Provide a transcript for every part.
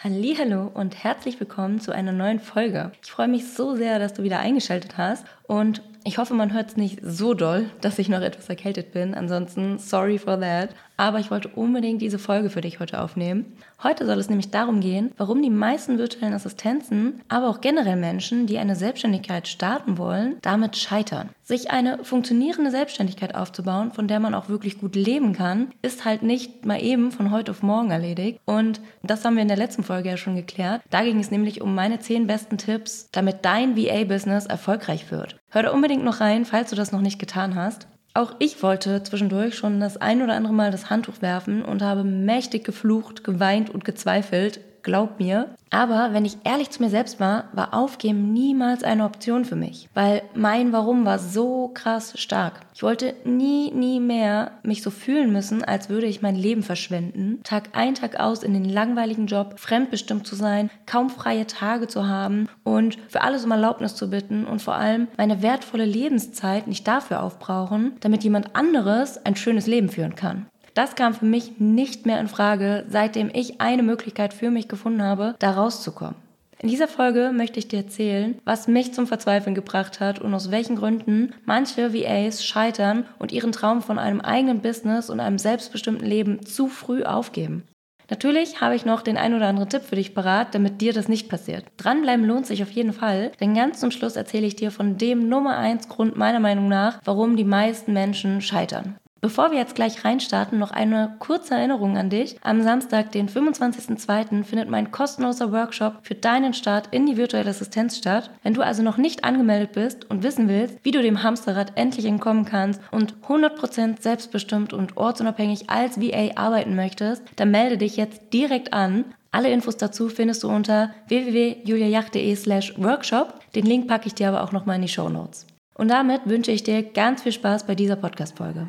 Hallo und herzlich willkommen zu einer neuen Folge. Ich freue mich so sehr, dass du wieder eingeschaltet hast und ich hoffe, man hört es nicht so doll, dass ich noch etwas erkältet bin. Ansonsten sorry for that. Aber ich wollte unbedingt diese Folge für dich heute aufnehmen. Heute soll es nämlich darum gehen, warum die meisten virtuellen Assistenzen, aber auch generell Menschen, die eine Selbstständigkeit starten wollen, damit scheitern. Sich eine funktionierende Selbstständigkeit aufzubauen, von der man auch wirklich gut leben kann, ist halt nicht mal eben von heute auf morgen erledigt. Und das haben wir in der letzten Folge ja schon geklärt. Da ging es nämlich um meine zehn besten Tipps, damit dein VA-Business erfolgreich wird. Hör da unbedingt noch rein, falls du das noch nicht getan hast. Auch ich wollte zwischendurch schon das ein oder andere Mal das Handtuch werfen und habe mächtig geflucht, geweint und gezweifelt, glaub mir. Aber wenn ich ehrlich zu mir selbst war, war Aufgeben niemals eine Option für mich, weil mein Warum war so krass stark. Ich wollte nie, nie mehr mich so fühlen müssen, als würde ich mein Leben verschwenden, Tag ein, Tag aus in den langweiligen Job, fremdbestimmt zu sein, kaum freie Tage zu haben und für alles um Erlaubnis zu bitten und vor allem meine wertvolle Lebenszeit nicht dafür aufbrauchen, damit jemand anderes ein schönes Leben führen kann. Das kam für mich nicht mehr in Frage, seitdem ich eine Möglichkeit für mich gefunden habe, da rauszukommen. In dieser Folge möchte ich dir erzählen, was mich zum Verzweifeln gebracht hat und aus welchen Gründen manche VAs scheitern und ihren Traum von einem eigenen Business und einem selbstbestimmten Leben zu früh aufgeben. Natürlich habe ich noch den ein oder anderen Tipp für dich parat, damit dir das nicht passiert. Dranbleiben lohnt sich auf jeden Fall, denn ganz zum Schluss erzähle ich dir von dem Nummer 1 Grund meiner Meinung nach, warum die meisten Menschen scheitern. Bevor wir jetzt gleich reinstarten, noch eine kurze Erinnerung an dich. Am Samstag, den 25.02., findet mein kostenloser Workshop für deinen Start in die virtuelle Assistenz statt. Wenn du also noch nicht angemeldet bist und wissen willst, wie du dem Hamsterrad endlich entkommen kannst und 100% selbstbestimmt und ortsunabhängig als VA arbeiten möchtest, dann melde dich jetzt direkt an. Alle Infos dazu findest du unter www.juliajach.de slash workshop. Den Link packe ich dir aber auch nochmal in die Show Notes. Und damit wünsche ich dir ganz viel Spaß bei dieser Podcast-Folge.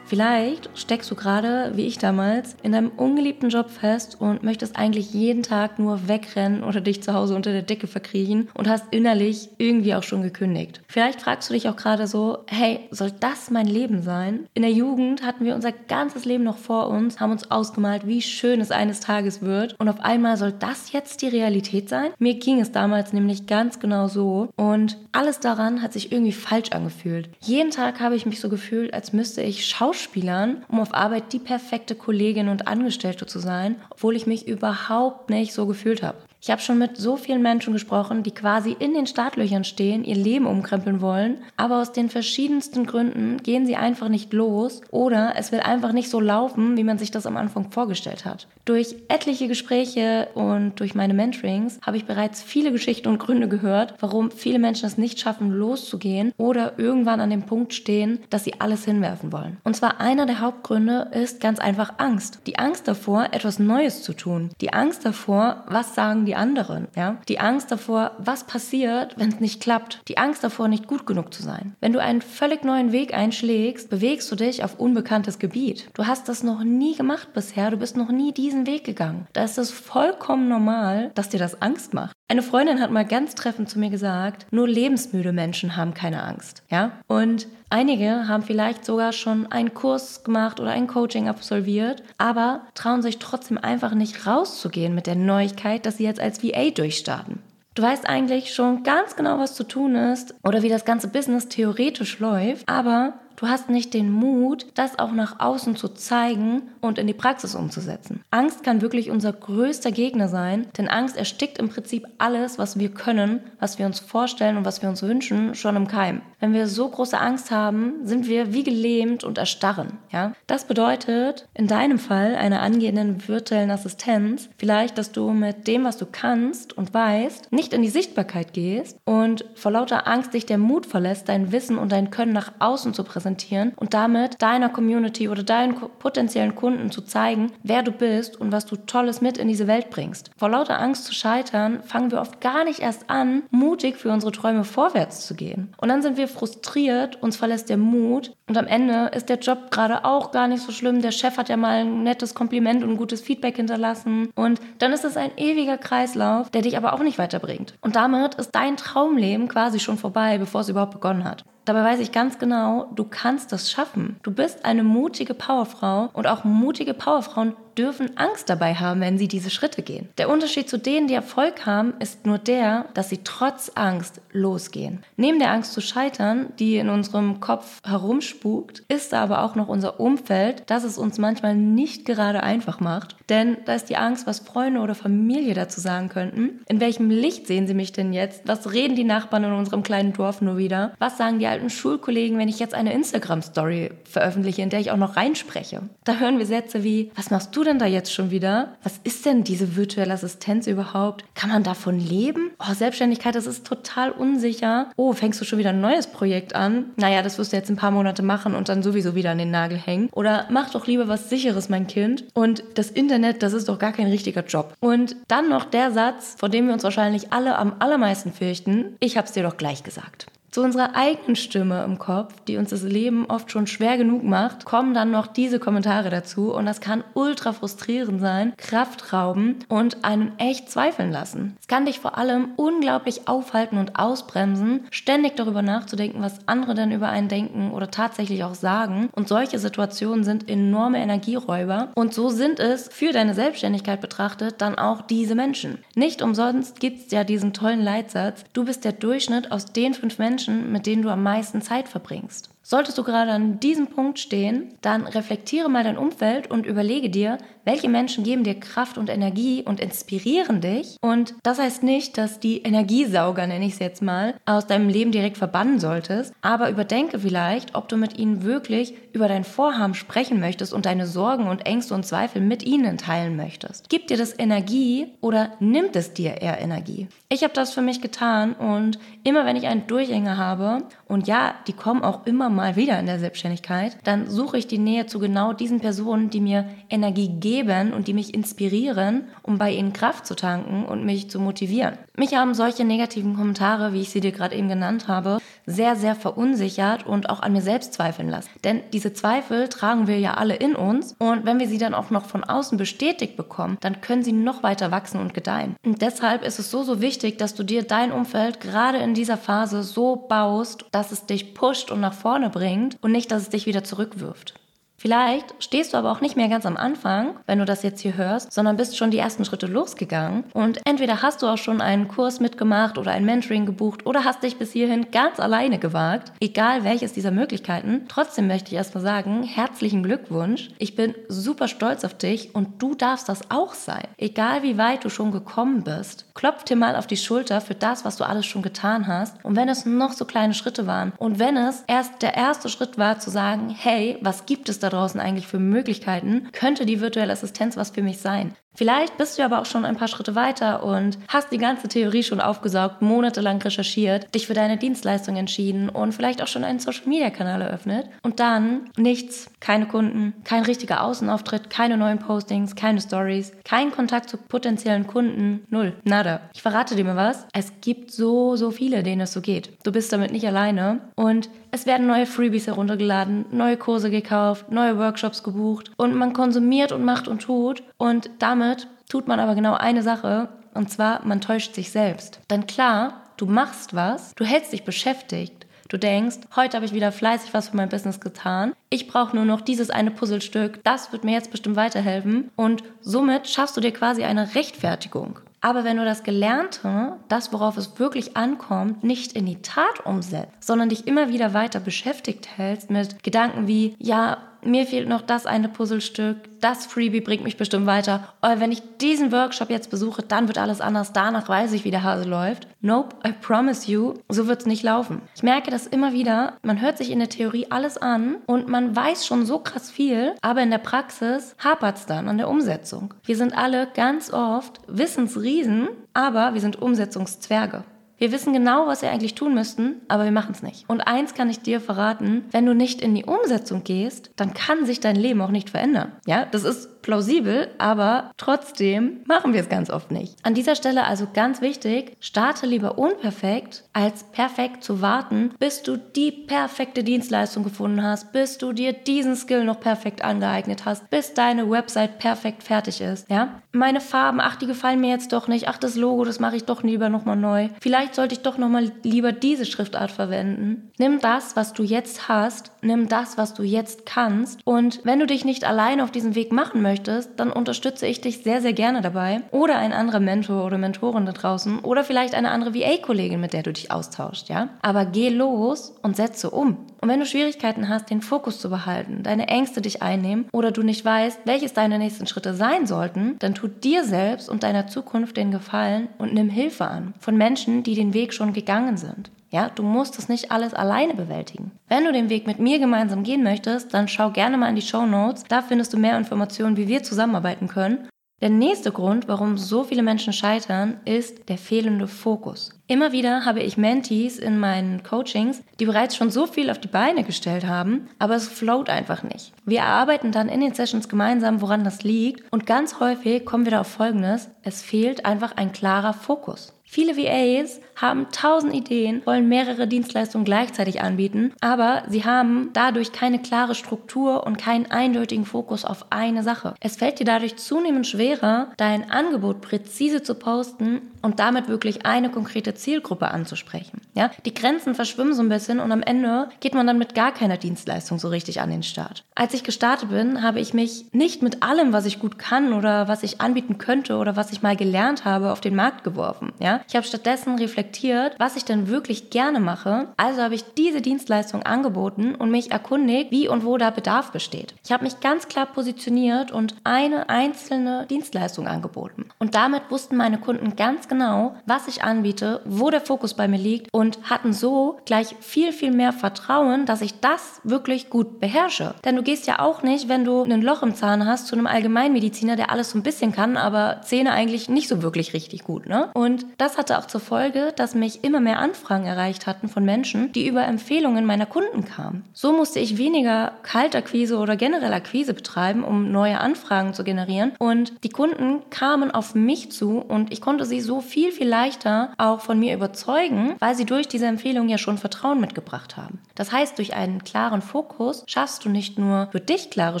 Vielleicht steckst du gerade, wie ich damals, in deinem ungeliebten Job fest und möchtest eigentlich jeden Tag nur wegrennen oder dich zu Hause unter der Decke verkriechen und hast innerlich irgendwie auch schon gekündigt. Vielleicht fragst du dich auch gerade so, hey, soll das mein Leben sein? In der Jugend hatten wir unser ganzes Leben noch vor uns, haben uns ausgemalt, wie schön es eines Tages wird und auf einmal soll das jetzt die Realität sein? Mir ging es damals nämlich ganz genau so und alles daran hat sich irgendwie falsch angefühlt. Jeden Tag habe ich mich so gefühlt, als müsste ich Schauspiel Schauspielern, um auf Arbeit die perfekte Kollegin und Angestellte zu sein, obwohl ich mich überhaupt nicht so gefühlt habe. Ich habe schon mit so vielen Menschen gesprochen, die quasi in den Startlöchern stehen, ihr Leben umkrempeln wollen, aber aus den verschiedensten Gründen gehen sie einfach nicht los oder es will einfach nicht so laufen, wie man sich das am Anfang vorgestellt hat. Durch etliche Gespräche und durch meine Mentorings habe ich bereits viele Geschichten und Gründe gehört, warum viele Menschen es nicht schaffen, loszugehen oder irgendwann an dem Punkt stehen, dass sie alles hinwerfen wollen. Und zwar einer der Hauptgründe ist ganz einfach Angst. Die Angst davor, etwas Neues zu tun. Die Angst davor, was sagen die anderen. Ja? Die Angst davor, was passiert, wenn es nicht klappt. Die Angst davor, nicht gut genug zu sein. Wenn du einen völlig neuen Weg einschlägst, bewegst du dich auf unbekanntes Gebiet. Du hast das noch nie gemacht bisher, du bist noch nie diesen Weg gegangen. Da ist es vollkommen normal, dass dir das Angst macht. Eine Freundin hat mal ganz treffend zu mir gesagt, nur lebensmüde Menschen haben keine Angst. Ja? Und einige haben vielleicht sogar schon einen Kurs gemacht oder ein Coaching absolviert, aber trauen sich trotzdem einfach nicht rauszugehen mit der Neuigkeit, dass sie jetzt als VA durchstarten. Du weißt eigentlich schon ganz genau, was zu tun ist oder wie das ganze Business theoretisch läuft, aber Du hast nicht den Mut, das auch nach außen zu zeigen und in die Praxis umzusetzen. Angst kann wirklich unser größter Gegner sein, denn Angst erstickt im Prinzip alles, was wir können, was wir uns vorstellen und was wir uns wünschen, schon im Keim. Wenn wir so große Angst haben, sind wir wie gelähmt und erstarren. Ja? Das bedeutet in deinem Fall einer angehenden virtuellen Assistenz vielleicht, dass du mit dem, was du kannst und weißt, nicht in die Sichtbarkeit gehst und vor lauter Angst dich der Mut verlässt, dein Wissen und dein Können nach außen zu präsentieren präsentieren und damit deiner Community oder deinen potenziellen Kunden zu zeigen, wer du bist und was du Tolles mit in diese Welt bringst. Vor lauter Angst zu scheitern, fangen wir oft gar nicht erst an, mutig für unsere Träume vorwärts zu gehen. Und dann sind wir frustriert, uns verlässt der Mut und am Ende ist der Job gerade auch gar nicht so schlimm. Der Chef hat ja mal ein nettes Kompliment und ein gutes Feedback hinterlassen. Und dann ist es ein ewiger Kreislauf, der dich aber auch nicht weiterbringt. Und damit ist dein Traumleben quasi schon vorbei, bevor es überhaupt begonnen hat. Dabei weiß ich ganz genau, du kannst das schaffen. Du bist eine mutige Powerfrau und auch mutige Powerfrauen dürfen Angst dabei haben, wenn sie diese Schritte gehen. Der Unterschied zu denen, die Erfolg haben, ist nur der, dass sie trotz Angst losgehen. Neben der Angst zu scheitern, die in unserem Kopf herumspukt, ist da aber auch noch unser Umfeld, das es uns manchmal nicht gerade einfach macht. Denn da ist die Angst, was Freunde oder Familie dazu sagen könnten. In welchem Licht sehen sie mich denn jetzt? Was reden die Nachbarn in unserem kleinen Dorf nur wieder? Was sagen die alten Schulkollegen, wenn ich jetzt eine Instagram-Story veröffentliche, in der ich auch noch reinspreche? Da hören wir Sätze wie, was machst du denn da jetzt schon wieder? Was ist denn diese virtuelle Assistenz überhaupt? Kann man davon leben? Oh, Selbstständigkeit, das ist total unsicher. Oh, fängst du schon wieder ein neues Projekt an? Naja, das wirst du jetzt ein paar Monate machen und dann sowieso wieder an den Nagel hängen. Oder mach doch lieber was Sicheres, mein Kind. Und das Internet, das ist doch gar kein richtiger Job. Und dann noch der Satz, vor dem wir uns wahrscheinlich alle am allermeisten fürchten. Ich hab's dir doch gleich gesagt. Zu unserer eigenen Stimme im Kopf, die uns das Leben oft schon schwer genug macht, kommen dann noch diese Kommentare dazu und das kann ultra frustrierend sein, Kraft rauben und einen echt zweifeln lassen. Es kann dich vor allem unglaublich aufhalten und ausbremsen, ständig darüber nachzudenken, was andere denn über einen denken oder tatsächlich auch sagen. Und solche Situationen sind enorme Energieräuber und so sind es für deine Selbstständigkeit betrachtet dann auch diese Menschen. Nicht umsonst gibt es ja diesen tollen Leitsatz, du bist der Durchschnitt aus den fünf Menschen, Menschen, mit denen du am meisten Zeit verbringst. Solltest du gerade an diesem Punkt stehen, dann reflektiere mal dein Umfeld und überlege dir, welche Menschen geben dir Kraft und Energie und inspirieren dich. Und das heißt nicht, dass die Energiesauger, nenne ich es jetzt mal, aus deinem Leben direkt verbannen solltest, aber überdenke vielleicht, ob du mit ihnen wirklich über dein Vorhaben sprechen möchtest und deine Sorgen und Ängste und Zweifel mit ihnen teilen möchtest. Gibt dir das Energie oder nimmt es dir eher Energie? Ich habe das für mich getan und immer wenn ich einen Durchhänger habe, und ja, die kommen auch immer mal wieder in der Selbstständigkeit, dann suche ich die Nähe zu genau diesen Personen, die mir Energie geben und die mich inspirieren, um bei ihnen Kraft zu tanken und mich zu motivieren. Mich haben solche negativen Kommentare, wie ich sie dir gerade eben genannt habe, sehr, sehr verunsichert und auch an mir selbst zweifeln lassen. Denn diese Zweifel tragen wir ja alle in uns und wenn wir sie dann auch noch von außen bestätigt bekommen, dann können sie noch weiter wachsen und gedeihen. Und deshalb ist es so, so wichtig, dass du dir dein Umfeld gerade in dieser Phase so baust, dass es dich pusht und nach vorne bringt und nicht, dass es dich wieder zurückwirft. Vielleicht stehst du aber auch nicht mehr ganz am Anfang, wenn du das jetzt hier hörst, sondern bist schon die ersten Schritte losgegangen und entweder hast du auch schon einen Kurs mitgemacht oder ein Mentoring gebucht oder hast dich bis hierhin ganz alleine gewagt. Egal welches dieser Möglichkeiten, trotzdem möchte ich erstmal sagen, herzlichen Glückwunsch. Ich bin super stolz auf dich und du darfst das auch sein. Egal wie weit du schon gekommen bist, klopf dir mal auf die Schulter für das, was du alles schon getan hast und wenn es noch so kleine Schritte waren und wenn es erst der erste Schritt war zu sagen, hey, was gibt es da draußen eigentlich für Möglichkeiten? Könnte die virtuelle Assistenz was für mich sein? Vielleicht bist du aber auch schon ein paar Schritte weiter und hast die ganze Theorie schon aufgesaugt, monatelang recherchiert, dich für deine Dienstleistung entschieden und vielleicht auch schon einen Social-Media-Kanal eröffnet und dann nichts, keine Kunden, kein richtiger Außenauftritt, keine neuen Postings, keine Stories, kein Kontakt zu potenziellen Kunden, null, nada. Ich verrate dir mal was, es gibt so, so viele, denen es so geht. Du bist damit nicht alleine und es werden neue Freebies heruntergeladen, neue Kurse gekauft, neue Workshops gebucht und man konsumiert und macht und tut und damit damit tut man aber genau eine Sache, und zwar, man täuscht sich selbst. Denn klar, du machst was, du hältst dich beschäftigt, du denkst, heute habe ich wieder fleißig was für mein Business getan, ich brauche nur noch dieses eine Puzzlestück, das wird mir jetzt bestimmt weiterhelfen und somit schaffst du dir quasi eine Rechtfertigung. Aber wenn du das Gelernte, das worauf es wirklich ankommt, nicht in die Tat umsetzt, sondern dich immer wieder weiter beschäftigt hältst mit Gedanken wie, ja, mir fehlt noch das eine Puzzlestück, das Freebie bringt mich bestimmt weiter. Oder wenn ich diesen Workshop jetzt besuche, dann wird alles anders. Danach weiß ich, wie der Hase läuft. Nope, I promise you, so wird es nicht laufen. Ich merke das immer wieder. Man hört sich in der Theorie alles an und man weiß schon so krass viel, aber in der Praxis hapert es dann an der Umsetzung. Wir sind alle ganz oft Wissensriesen, aber wir sind Umsetzungszwerge. Wir wissen genau, was wir eigentlich tun müssten, aber wir machen es nicht. Und eins kann ich dir verraten, wenn du nicht in die Umsetzung gehst, dann kann sich dein Leben auch nicht verändern. Ja, das ist plausibel, aber trotzdem machen wir es ganz oft nicht. An dieser Stelle also ganz wichtig, starte lieber unperfekt, als perfekt zu warten, bis du die perfekte Dienstleistung gefunden hast, bis du dir diesen Skill noch perfekt angeeignet hast, bis deine Website perfekt fertig ist. Ja? Meine Farben, ach, die gefallen mir jetzt doch nicht, ach, das Logo, das mache ich doch lieber nochmal neu. Vielleicht sollte ich doch nochmal lieber diese Schriftart verwenden. Nimm das, was du jetzt hast, nimm das, was du jetzt kannst und wenn du dich nicht allein auf diesen Weg machen möchtest, möchtest, dann unterstütze ich dich sehr, sehr gerne dabei. Oder ein anderer Mentor oder Mentorin da draußen. Oder vielleicht eine andere VA-Kollegin, mit der du dich austauschst, ja? Aber geh los und setze um. Und wenn du Schwierigkeiten hast, den Fokus zu behalten, deine Ängste dich einnehmen oder du nicht weißt, welches deine nächsten Schritte sein sollten, dann tu dir selbst und deiner Zukunft den Gefallen und nimm Hilfe an von Menschen, die den Weg schon gegangen sind. Ja, du musst das nicht alles alleine bewältigen. Wenn du den Weg mit mir gemeinsam gehen möchtest, dann schau gerne mal in die Show Notes. Da findest du mehr Informationen, wie wir zusammenarbeiten können. Der nächste Grund, warum so viele Menschen scheitern, ist der fehlende Fokus. Immer wieder habe ich Mentees in meinen Coachings, die bereits schon so viel auf die Beine gestellt haben, aber es float einfach nicht. Wir erarbeiten dann in den Sessions gemeinsam, woran das liegt und ganz häufig kommen wir da auf Folgendes, es fehlt einfach ein klarer Fokus. Viele VAs haben tausend Ideen, wollen mehrere Dienstleistungen gleichzeitig anbieten, aber sie haben dadurch keine klare Struktur und keinen eindeutigen Fokus auf eine Sache. Es fällt dir dadurch zunehmend schwerer, dein Angebot präzise zu posten und damit wirklich eine konkrete Zielgruppe anzusprechen. Ja? Die Grenzen verschwimmen so ein bisschen und am Ende geht man dann mit gar keiner Dienstleistung so richtig an den Start. Als ich gestartet bin, habe ich mich nicht mit allem, was ich gut kann oder was ich anbieten könnte oder was ich mal gelernt habe, auf den Markt geworfen. Ja? Ich habe stattdessen reflektiert, was ich denn wirklich gerne mache. Also habe ich diese Dienstleistung angeboten und mich erkundigt, wie und wo da Bedarf besteht. Ich habe mich ganz klar positioniert und eine einzelne Dienstleistung angeboten. Und damit wussten meine Kunden ganz genau, was ich anbiete, wo der Fokus bei mir liegt und hatten so gleich viel, viel mehr Vertrauen, dass ich das wirklich gut beherrsche. Denn du gehst ja auch nicht, wenn du ein Loch im Zahn hast, zu einem Allgemeinmediziner, der alles so ein bisschen kann, aber Zähne eigentlich nicht so wirklich richtig gut. Ne? Und das das hatte auch zur Folge, dass mich immer mehr Anfragen erreicht hatten von Menschen, die über Empfehlungen meiner Kunden kamen. So musste ich weniger Kaltakquise oder generell Akquise betreiben, um neue Anfragen zu generieren. Und die Kunden kamen auf mich zu und ich konnte sie so viel, viel leichter auch von mir überzeugen, weil sie durch diese Empfehlung ja schon Vertrauen mitgebracht haben. Das heißt, durch einen klaren Fokus schaffst du nicht nur für dich klare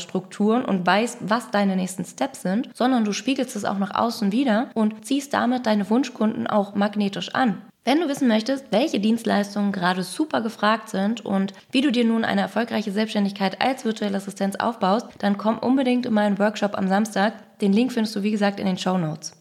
Strukturen und weißt, was deine nächsten Steps sind, sondern du spiegelst es auch nach außen wieder und ziehst damit deine Wunschkunden auch magnetisch an. Wenn du wissen möchtest, welche Dienstleistungen gerade super gefragt sind und wie du dir nun eine erfolgreiche Selbstständigkeit als virtuelle Assistenz aufbaust, dann komm unbedingt in meinen Workshop am Samstag. Den Link findest du wie gesagt in den Show Notes.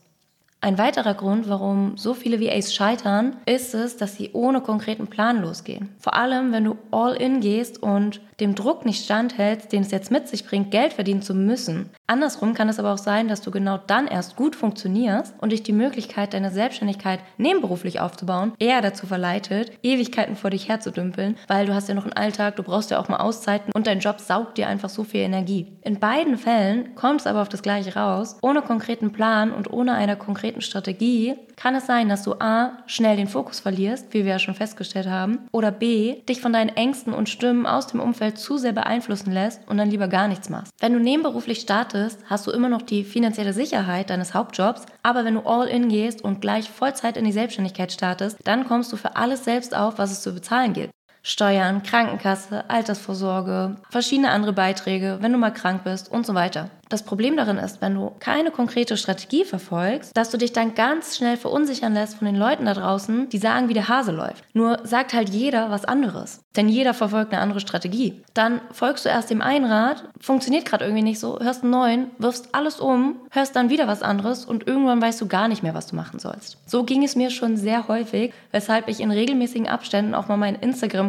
Ein weiterer Grund, warum so viele VAs scheitern, ist es, dass sie ohne konkreten Plan losgehen. Vor allem, wenn du all in gehst und dem Druck nicht standhältst, den es jetzt mit sich bringt, Geld verdienen zu müssen. Andersrum kann es aber auch sein, dass du genau dann erst gut funktionierst und dich die Möglichkeit, deine Selbstständigkeit nebenberuflich aufzubauen, eher dazu verleitet, Ewigkeiten vor dich herzudümpeln, weil du hast ja noch einen Alltag, du brauchst ja auch mal Auszeiten und dein Job saugt dir einfach so viel Energie. In beiden Fällen kommt es aber auf das Gleiche raus. Ohne konkreten Plan und ohne einer konkreten Strategie kann es sein, dass du A, schnell den Fokus verlierst, wie wir ja schon festgestellt haben, oder B, dich von deinen Ängsten und Stimmen aus dem Umfeld zu sehr beeinflussen lässt und dann lieber gar nichts machst. Wenn du nebenberuflich startest, hast du immer noch die finanzielle Sicherheit deines Hauptjobs, aber wenn du all in gehst und gleich Vollzeit in die Selbstständigkeit startest, dann kommst du für alles selbst auf, was es zu bezahlen gilt. Steuern, Krankenkasse, Altersvorsorge, verschiedene andere Beiträge, wenn du mal krank bist und so weiter. Das Problem darin ist, wenn du keine konkrete Strategie verfolgst, dass du dich dann ganz schnell verunsichern lässt von den Leuten da draußen, die sagen, wie der Hase läuft. Nur sagt halt jeder was anderes. Denn jeder verfolgt eine andere Strategie. Dann folgst du erst dem einen Rat, funktioniert gerade irgendwie nicht so, hörst einen neuen, wirfst alles um, hörst dann wieder was anderes und irgendwann weißt du gar nicht mehr, was du machen sollst. So ging es mir schon sehr häufig, weshalb ich in regelmäßigen Abständen auch mal meinen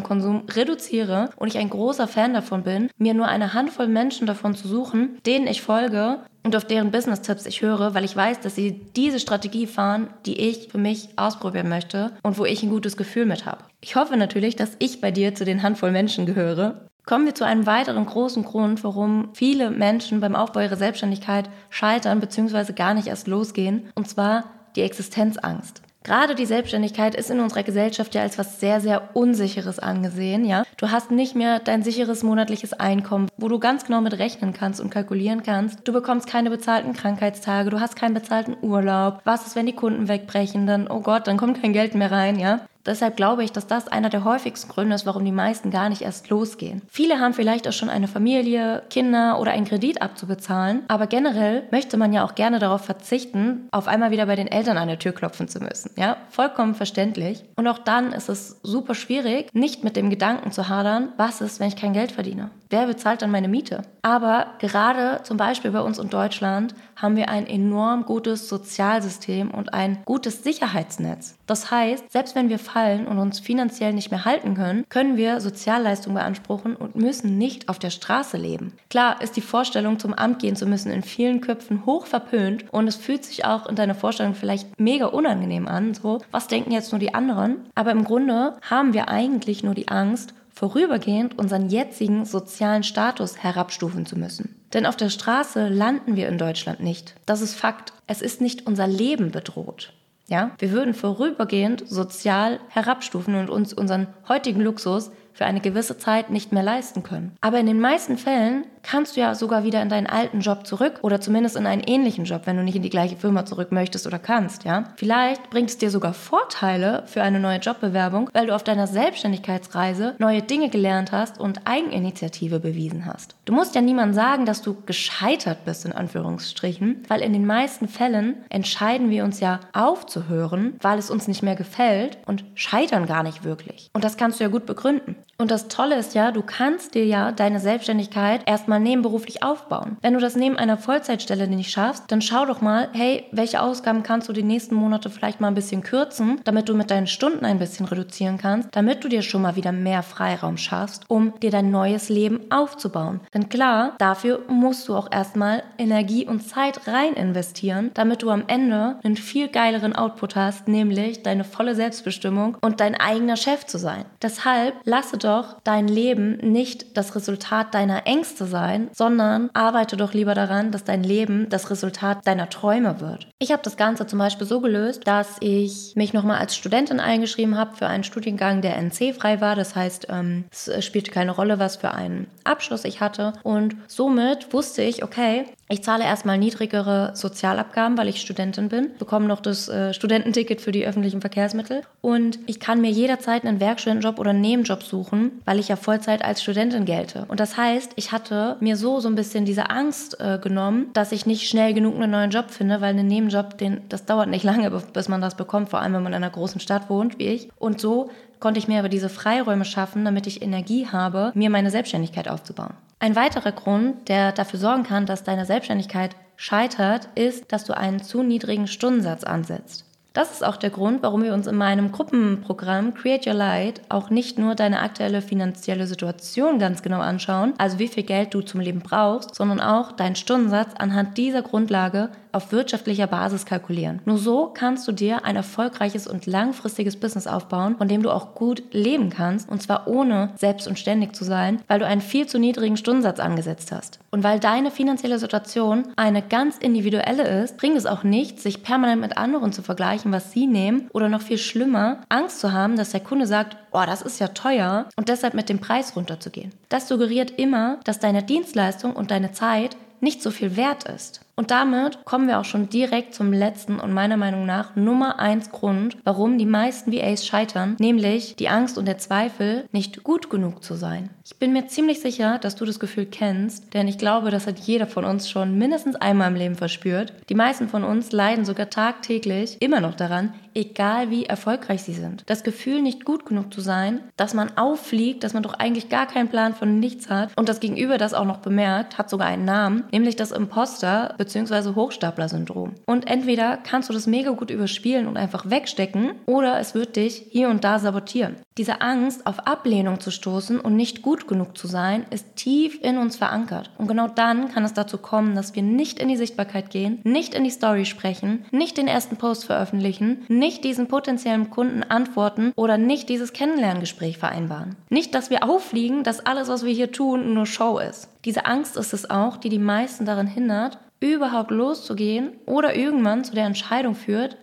Instagram-Konsum reduziere und ich ein großer Fan davon bin, mir nur eine Handvoll Menschen davon zu suchen, denen ich folge und auf deren Business-Tipps ich höre, weil ich weiß, dass sie diese Strategie fahren, die ich für mich ausprobieren möchte und wo ich ein gutes Gefühl mit habe. Ich hoffe natürlich, dass ich bei dir zu den Handvoll Menschen gehöre. Kommen wir zu einem weiteren großen Grund, warum viele Menschen beim Aufbau ihrer Selbstständigkeit scheitern bzw. gar nicht erst losgehen, und zwar die Existenzangst. Gerade die Selbstständigkeit ist in unserer Gesellschaft ja als was sehr, sehr Unsicheres angesehen, ja. Du hast nicht mehr dein sicheres monatliches Einkommen, wo du ganz genau mit rechnen kannst und kalkulieren kannst. Du bekommst keine bezahlten Krankheitstage, du hast keinen bezahlten Urlaub. Was ist, wenn die Kunden wegbrechen? Dann, oh Gott, dann kommt kein Geld mehr rein, ja. Deshalb glaube ich, dass das einer der häufigsten Gründe ist, warum die meisten gar nicht erst losgehen. Viele haben vielleicht auch schon eine Familie, Kinder oder einen Kredit abzubezahlen, aber generell möchte man ja auch gerne darauf verzichten, auf einmal wieder bei den Eltern an der Tür klopfen zu müssen. Ja, vollkommen verständlich. Und auch dann ist es super schwierig, nicht mit dem Gedanken zu hadern, was ist, wenn ich kein Geld verdiene? Wer bezahlt dann meine Miete? Aber gerade zum Beispiel bei uns in Deutschland haben wir ein enorm gutes Sozialsystem und ein gutes Sicherheitsnetz. Das heißt, selbst wenn wir fallen und uns finanziell nicht mehr halten können, können wir Sozialleistungen beanspruchen und müssen nicht auf der Straße leben. Klar ist die Vorstellung, zum Amt gehen zu müssen, in vielen Köpfen hoch verpönt und es fühlt sich auch in deiner Vorstellung vielleicht mega unangenehm an. So, was denken jetzt nur die anderen? Aber im Grunde haben wir eigentlich nur die Angst, vorübergehend unseren jetzigen sozialen Status herabstufen zu müssen. Denn auf der Straße landen wir in Deutschland nicht. Das ist Fakt. Es ist nicht unser Leben bedroht. Ja, wir würden vorübergehend sozial herabstufen und uns unseren heutigen Luxus für eine gewisse Zeit nicht mehr leisten können. Aber in den meisten Fällen kannst du ja sogar wieder in deinen alten Job zurück oder zumindest in einen ähnlichen Job, wenn du nicht in die gleiche Firma zurück möchtest oder kannst, ja? Vielleicht bringt es dir sogar Vorteile für eine neue Jobbewerbung, weil du auf deiner Selbstständigkeitsreise neue Dinge gelernt hast und Eigeninitiative bewiesen hast. Du musst ja niemandem sagen, dass du gescheitert bist in Anführungsstrichen, weil in den meisten Fällen entscheiden wir uns ja aufzuhören, weil es uns nicht mehr gefällt und scheitern gar nicht wirklich. Und das kannst du ja gut begründen. Und das Tolle ist ja, du kannst dir ja deine Selbstständigkeit erstmal nebenberuflich aufbauen. Wenn du das neben einer Vollzeitstelle nicht schaffst, dann schau doch mal, hey, welche Ausgaben kannst du die nächsten Monate vielleicht mal ein bisschen kürzen, damit du mit deinen Stunden ein bisschen reduzieren kannst, damit du dir schon mal wieder mehr Freiraum schaffst, um dir dein neues Leben aufzubauen. Denn klar, dafür musst du auch erstmal Energie und Zeit rein investieren, damit du am Ende einen viel geileren Output hast, nämlich deine volle Selbstbestimmung und dein eigener Chef zu sein. Deshalb lasse doch doch dein Leben nicht das Resultat deiner Ängste sein, sondern arbeite doch lieber daran, dass dein Leben das Resultat deiner Träume wird. Ich habe das Ganze zum Beispiel so gelöst, dass ich mich nochmal als Studentin eingeschrieben habe für einen Studiengang, der NC-frei war. Das heißt, ähm, es spielte keine Rolle, was für einen Abschluss ich hatte. Und somit wusste ich, okay, ich zahle erstmal niedrigere Sozialabgaben, weil ich Studentin bin, bekomme noch das äh, Studententicket für die öffentlichen Verkehrsmittel und ich kann mir jederzeit einen Werkstudentenjob oder einen Nebenjob suchen, weil ich ja Vollzeit als Studentin gelte. Und das heißt, ich hatte mir so so ein bisschen diese Angst äh, genommen, dass ich nicht schnell genug einen neuen Job finde, weil einen Nebenjob, den, das dauert nicht lange, bis man das bekommt, vor allem wenn man in einer großen Stadt wohnt wie ich. Und so konnte ich mir aber diese Freiräume schaffen, damit ich Energie habe, mir meine Selbstständigkeit aufzubauen. Ein weiterer Grund, der dafür sorgen kann, dass deine Selbstständigkeit scheitert, ist, dass du einen zu niedrigen Stundensatz ansetzt. Das ist auch der Grund, warum wir uns in meinem Gruppenprogramm Create Your Light auch nicht nur deine aktuelle finanzielle Situation ganz genau anschauen, also wie viel Geld du zum Leben brauchst, sondern auch deinen Stundensatz anhand dieser Grundlage auf wirtschaftlicher Basis kalkulieren. Nur so kannst du dir ein erfolgreiches und langfristiges Business aufbauen, von dem du auch gut leben kannst und zwar ohne selbst und ständig zu sein, weil du einen viel zu niedrigen Stundensatz angesetzt hast. Und weil deine finanzielle Situation eine ganz individuelle ist, bringt es auch nichts, sich permanent mit anderen zu vergleichen, was sie nehmen oder noch viel schlimmer, Angst zu haben, dass der Kunde sagt, oh, das ist ja teuer und deshalb mit dem Preis runterzugehen. Das suggeriert immer, dass deine Dienstleistung und deine Zeit nicht so viel wert ist. Und damit kommen wir auch schon direkt zum letzten und meiner Meinung nach Nummer eins Grund, warum die meisten VAs scheitern, nämlich die Angst und der Zweifel, nicht gut genug zu sein. Ich bin mir ziemlich sicher, dass du das Gefühl kennst, denn ich glaube, das hat jeder von uns schon mindestens einmal im Leben verspürt. Die meisten von uns leiden sogar tagtäglich immer noch daran, egal wie erfolgreich sie sind. Das Gefühl, nicht gut genug zu sein, dass man auffliegt, dass man doch eigentlich gar keinen Plan von nichts hat und das Gegenüber das auch noch bemerkt, hat sogar einen Namen, nämlich das Imposter bzw. Hochstapler-Syndrom. Und entweder kannst du das mega gut überspielen und einfach wegstecken oder es wird dich hier und da sabotieren. Diese Angst, auf Ablehnung zu stoßen und nicht gut genug zu sein, ist tief in uns verankert. Und genau dann kann es dazu kommen, dass wir nicht in die Sichtbarkeit gehen, nicht in die Story sprechen, nicht den ersten Post veröffentlichen, nicht diesen potenziellen Kunden antworten oder nicht dieses Kennenlerngespräch vereinbaren. Nicht, dass wir auffliegen, dass alles, was wir hier tun, nur Show ist. Diese Angst ist es auch, die die meisten daran hindert, überhaupt loszugehen oder irgendwann zu der Entscheidung führt,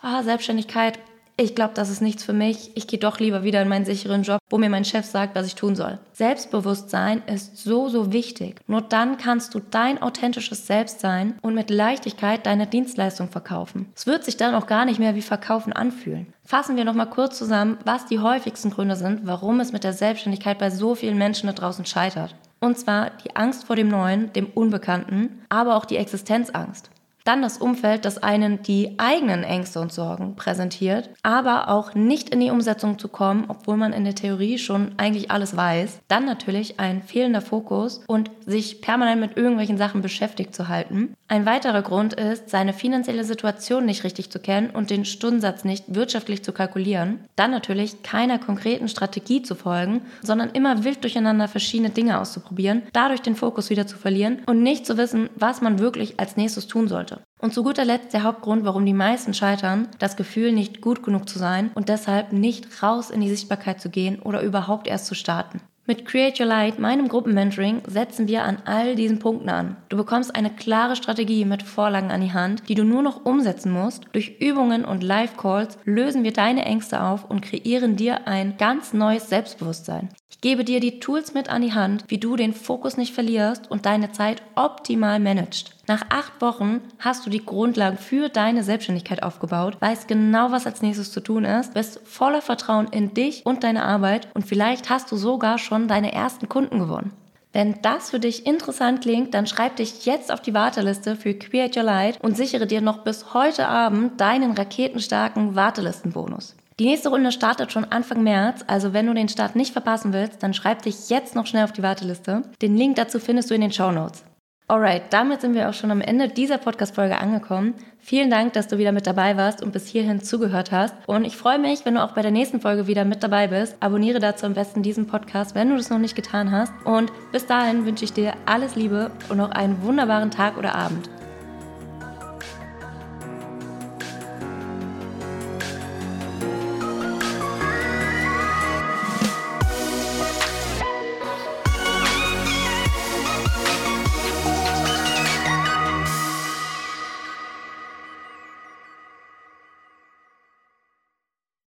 ah, Selbstständigkeit, ich glaube, das ist nichts für mich, ich gehe doch lieber wieder in meinen sicheren Job, wo mir mein Chef sagt, was ich tun soll. Selbstbewusstsein ist so, so wichtig. Nur dann kannst du dein authentisches Selbst sein und mit Leichtigkeit deine Dienstleistung verkaufen. Es wird sich dann auch gar nicht mehr wie Verkaufen anfühlen. Fassen wir nochmal kurz zusammen, was die häufigsten Gründe sind, warum es mit der Selbstständigkeit bei so vielen Menschen da draußen scheitert. Und zwar die Angst vor dem Neuen, dem Unbekannten, aber auch die Existenzangst. Dann das Umfeld, das einen die eigenen Ängste und Sorgen präsentiert, aber auch nicht in die Umsetzung zu kommen, obwohl man in der Theorie schon eigentlich alles weiß. Dann natürlich ein fehlender Fokus und sich permanent mit irgendwelchen Sachen beschäftigt zu halten. Ein weiterer Grund ist, seine finanzielle Situation nicht richtig zu kennen und den Stundensatz nicht wirtschaftlich zu kalkulieren. Dann natürlich keiner konkreten Strategie zu folgen, sondern immer wild durcheinander verschiedene Dinge auszuprobieren, dadurch den Fokus wieder zu verlieren und nicht zu wissen, was man wirklich als nächstes tun sollte. Und zu guter Letzt der Hauptgrund, warum die meisten scheitern, das Gefühl, nicht gut genug zu sein und deshalb nicht raus in die Sichtbarkeit zu gehen oder überhaupt erst zu starten. Mit Create Your Light, meinem Gruppenmentoring, setzen wir an all diesen Punkten an. Du bekommst eine klare Strategie mit Vorlagen an die Hand, die du nur noch umsetzen musst. Durch Übungen und Live-Calls lösen wir deine Ängste auf und kreieren dir ein ganz neues Selbstbewusstsein. Ich gebe dir die Tools mit an die Hand, wie du den Fokus nicht verlierst und deine Zeit optimal managst. Nach acht Wochen hast du die Grundlagen für deine Selbstständigkeit aufgebaut, weißt genau, was als nächstes zu tun ist, bist voller Vertrauen in dich und deine Arbeit und vielleicht hast du sogar schon deine ersten Kunden gewonnen. Wenn das für dich interessant klingt, dann schreib dich jetzt auf die Warteliste für Create Your Light und sichere dir noch bis heute Abend deinen raketenstarken Wartelistenbonus. Die nächste Runde startet schon Anfang März, also wenn du den Start nicht verpassen willst, dann schreib dich jetzt noch schnell auf die Warteliste. Den Link dazu findest du in den Show Notes. Alright, damit sind wir auch schon am Ende dieser Podcast-Folge angekommen. Vielen Dank, dass du wieder mit dabei warst und bis hierhin zugehört hast. Und ich freue mich, wenn du auch bei der nächsten Folge wieder mit dabei bist. Abonniere dazu am besten diesen Podcast, wenn du das noch nicht getan hast. Und bis dahin wünsche ich dir alles Liebe und noch einen wunderbaren Tag oder Abend.